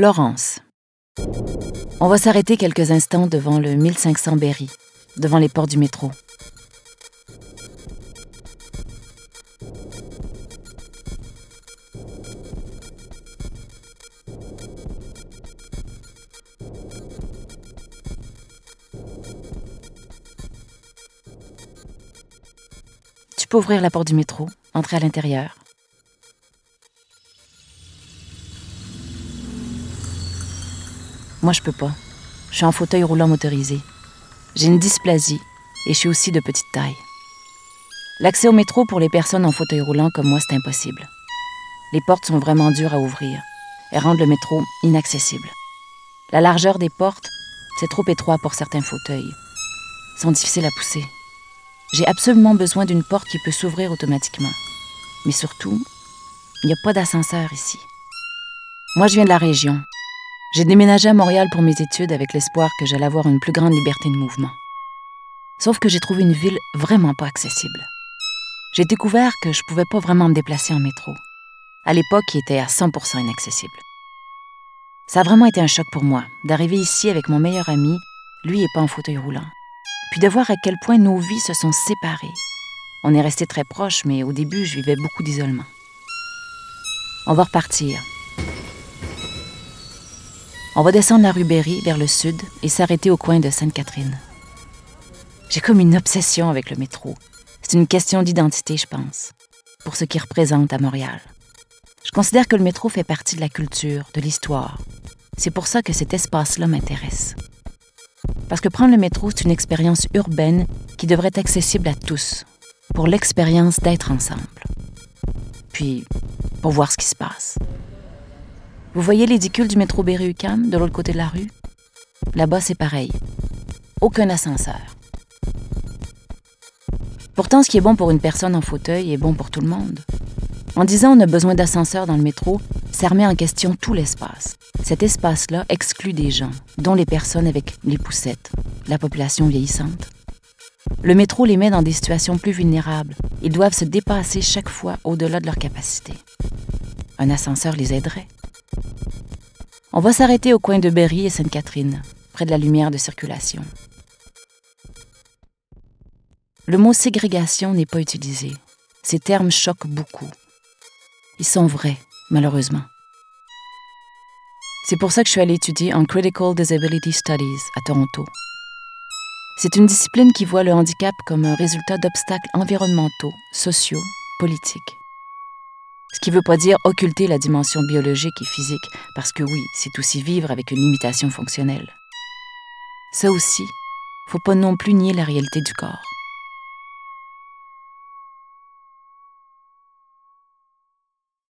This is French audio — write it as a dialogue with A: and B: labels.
A: Laurence. On va s'arrêter quelques instants devant le 1500 Berry, devant les portes du métro. Tu peux ouvrir la porte du métro, entrer à l'intérieur. Moi, je peux pas. Je suis en fauteuil roulant motorisé. J'ai une dysplasie et je suis aussi de petite taille. L'accès au métro pour les personnes en fauteuil roulant comme moi, c'est impossible. Les portes sont vraiment dures à ouvrir et rendent le métro inaccessible. La largeur des portes, c'est trop étroit pour certains fauteuils. Ils sont difficiles à pousser. J'ai absolument besoin d'une porte qui peut s'ouvrir automatiquement. Mais surtout, il n'y a pas d'ascenseur ici. Moi, je viens de la région, j'ai déménagé à Montréal pour mes études avec l'espoir que j'allais avoir une plus grande liberté de mouvement. Sauf que j'ai trouvé une ville vraiment pas accessible. J'ai découvert que je pouvais pas vraiment me déplacer en métro. À l'époque, il était à 100% inaccessible. Ça a vraiment été un choc pour moi d'arriver ici avec mon meilleur ami, lui et pas en fauteuil roulant, puis de voir à quel point nos vies se sont séparées. On est restés très proches, mais au début, je vivais beaucoup d'isolement. On va repartir, on va descendre la rue Berry vers le sud et s'arrêter au coin de Sainte-Catherine. J'ai comme une obsession avec le métro. C'est une question d'identité, je pense, pour ce qu'il représente à Montréal. Je considère que le métro fait partie de la culture, de l'histoire. C'est pour ça que cet espace-là m'intéresse. Parce que prendre le métro, c'est une expérience urbaine qui devrait être accessible à tous, pour l'expérience d'être ensemble. Puis, pour voir ce qui se passe. Vous voyez l'édicule du métro Berry-UQAM de l'autre côté de la rue? Là-bas, c'est pareil. Aucun ascenseur. Pourtant, ce qui est bon pour une personne en fauteuil est bon pour tout le monde. En disant on a besoin d'ascenseur dans le métro, ça remet en question tout l'espace. Cet espace-là exclut des gens, dont les personnes avec les poussettes, la population vieillissante. Le métro les met dans des situations plus vulnérables. Ils doivent se dépasser chaque fois au-delà de leur capacité. Un ascenseur les aiderait. On va s'arrêter au coin de Berry et Sainte-Catherine, près de la lumière de circulation. Le mot ségrégation n'est pas utilisé. Ces termes choquent beaucoup. Ils sont vrais, malheureusement. C'est pour ça que je suis allée étudier en Critical Disability Studies à Toronto. C'est une discipline qui voit le handicap comme un résultat d'obstacles environnementaux, sociaux, politiques. Ce qui veut pas dire occulter la dimension biologique et physique, parce que oui, c'est aussi vivre avec une limitation fonctionnelle. Ça aussi, faut pas non plus nier la réalité du corps.